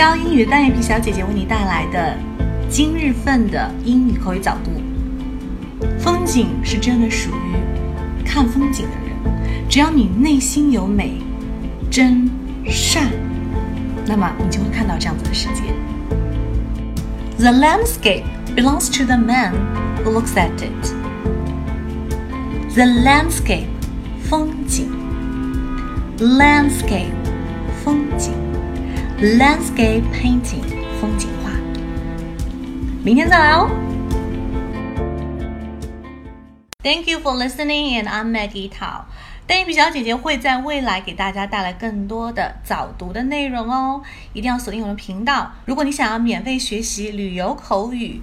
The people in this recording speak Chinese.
教英语的单眼皮小姐姐为你带来的今日份的英语口语早读。风景是真的属于看风景的人，只要你内心有美、真善，那么你就会看到这样子的世界。The landscape belongs to the man who looks at it. The landscape，风景。Landscape，Landscape painting，风景画。明天再来哦。Thank you for listening, and I'm Maggie Tao。单眼皮小姐姐会在未来给大家带来更多的早读的内容哦，一定要锁定我的频道。如果你想要免费学习旅游口语、